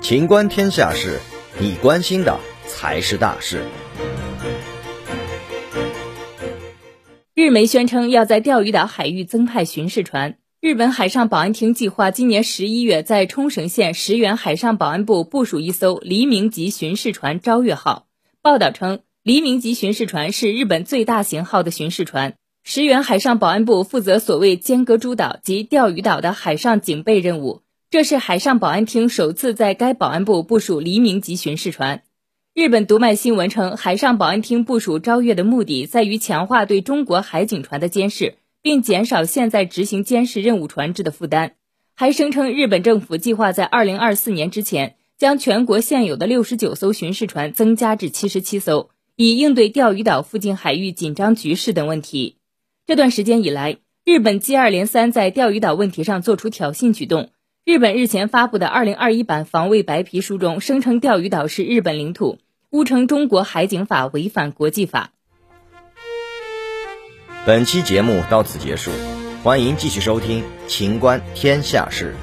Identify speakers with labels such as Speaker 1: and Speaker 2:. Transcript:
Speaker 1: 情观天下事，你关心的才是大事。
Speaker 2: 日媒宣称要在钓鱼岛海域增派巡视船。日本海上保安厅计划今年十一月在冲绳县石垣海上保安部部署一艘黎明级巡视船“朝月号”。报道称，黎明级巡视船是日本最大型号的巡视船。石垣海上保安部负责所谓尖阁诸岛及钓鱼岛的海上警备任务。这是海上保安厅首次在该保安部部署黎明级巡视船。日本读卖新闻称，海上保安厅部署“朝月”的目的在于强化对中国海警船的监视。并减少现在执行监视任务船只的负担，还声称日本政府计划在二零二四年之前将全国现有的六十九艘巡视船增加至七十七艘，以应对钓鱼岛附近海域紧张局势等问题。这段时间以来，日本接二连三在钓鱼岛问题上做出挑衅举动。日本日前发布的二零二一版防卫白皮书中声称钓鱼岛是日本领土，误称中国海警法违反国际法。
Speaker 1: 本期节目到此结束，欢迎继续收听《秦观天下事》。